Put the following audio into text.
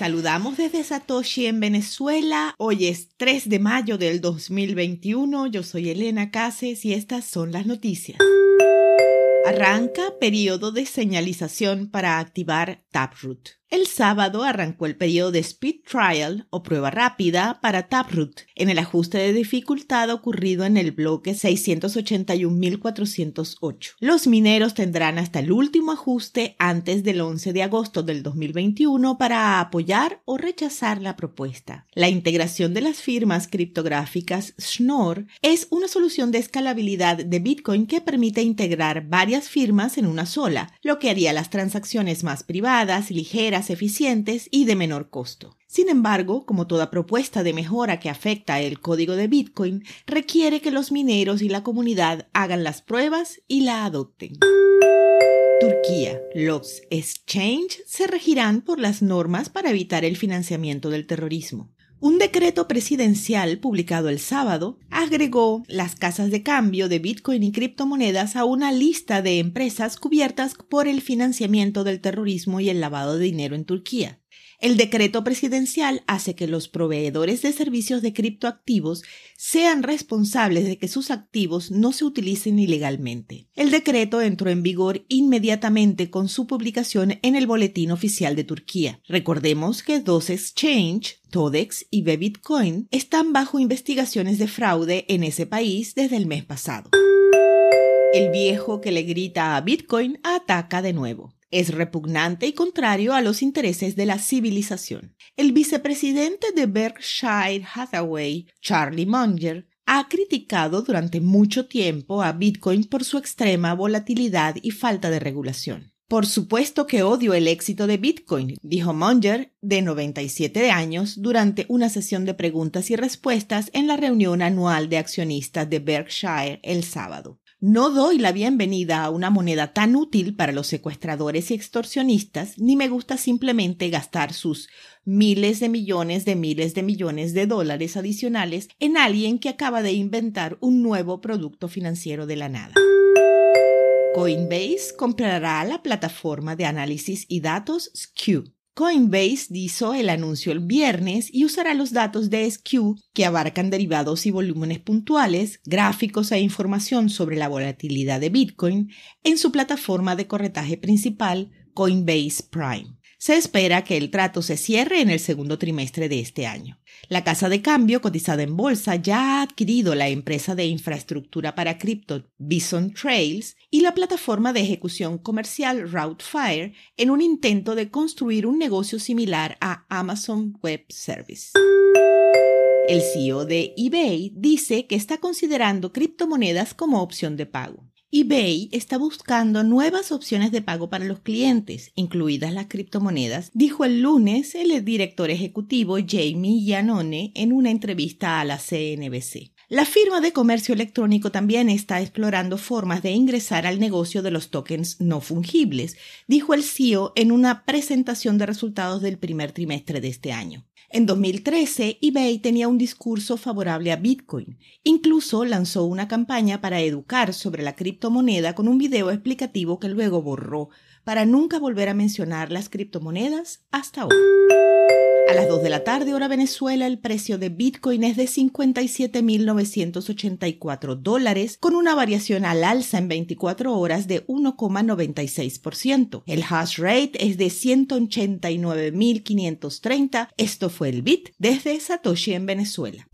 saludamos desde Satoshi en Venezuela. Hoy es 3 de mayo del 2021. Yo soy Elena Cases y estas son las noticias. Arranca periodo de señalización para activar Taproot. El sábado arrancó el periodo de Speed Trial o prueba rápida para Taproot en el ajuste de dificultad ocurrido en el bloque 681.408. Los mineros tendrán hasta el último ajuste antes del 11 de agosto del 2021 para apoyar o rechazar la propuesta. La integración de las firmas criptográficas Schnorr es una solución de escalabilidad de Bitcoin que permite integrar varias firmas en una sola, lo que haría las transacciones más privadas y eficientes y de menor costo. Sin embargo, como toda propuesta de mejora que afecta el código de Bitcoin, requiere que los mineros y la comunidad hagan las pruebas y la adopten. Turquía. Los exchange se regirán por las normas para evitar el financiamiento del terrorismo. Un decreto presidencial publicado el sábado agregó las casas de cambio de Bitcoin y criptomonedas a una lista de empresas cubiertas por el financiamiento del terrorismo y el lavado de dinero en Turquía. El decreto presidencial hace que los proveedores de servicios de criptoactivos sean responsables de que sus activos no se utilicen ilegalmente. El decreto entró en vigor inmediatamente con su publicación en el Boletín Oficial de Turquía. Recordemos que dos exchange, Todex y Bebitcoin, están bajo investigaciones de fraude en ese país desde el mes pasado. El viejo que le grita a Bitcoin ataca de nuevo es repugnante y contrario a los intereses de la civilización. El vicepresidente de Berkshire Hathaway, Charlie Munger, ha criticado durante mucho tiempo a Bitcoin por su extrema volatilidad y falta de regulación. Por supuesto que odio el éxito de Bitcoin, dijo Munger, de 97 años, durante una sesión de preguntas y respuestas en la reunión anual de accionistas de Berkshire el sábado. No doy la bienvenida a una moneda tan útil para los secuestradores y extorsionistas, ni me gusta simplemente gastar sus miles de millones de miles de millones de dólares adicionales en alguien que acaba de inventar un nuevo producto financiero de la nada. Coinbase comprará la plataforma de análisis y datos Skew Coinbase hizo el anuncio el viernes y usará los datos de SQ que abarcan derivados y volúmenes puntuales, gráficos e información sobre la volatilidad de Bitcoin en su plataforma de corretaje principal Coinbase Prime. Se espera que el trato se cierre en el segundo trimestre de este año. La casa de cambio cotizada en bolsa ya ha adquirido la empresa de infraestructura para cripto Bison Trails y la plataforma de ejecución comercial Routefire en un intento de construir un negocio similar a Amazon Web Service. El CEO de eBay dice que está considerando criptomonedas como opción de pago eBay está buscando nuevas opciones de pago para los clientes, incluidas las criptomonedas, dijo el lunes el director ejecutivo Jamie Giannone en una entrevista a la CNBC. La firma de comercio electrónico también está explorando formas de ingresar al negocio de los tokens no fungibles, dijo el CEO en una presentación de resultados del primer trimestre de este año. En 2013, eBay tenía un discurso favorable a Bitcoin. Incluso lanzó una campaña para educar sobre la criptomoneda con un video explicativo que luego borró para nunca volver a mencionar las criptomonedas hasta hoy. A las 2 de la tarde, hora Venezuela, el precio de Bitcoin es de 57.984 dólares, con una variación al alza en 24 horas de 1,96%. El hash rate es de 189.530. Esto fue el Bit desde Satoshi en Venezuela.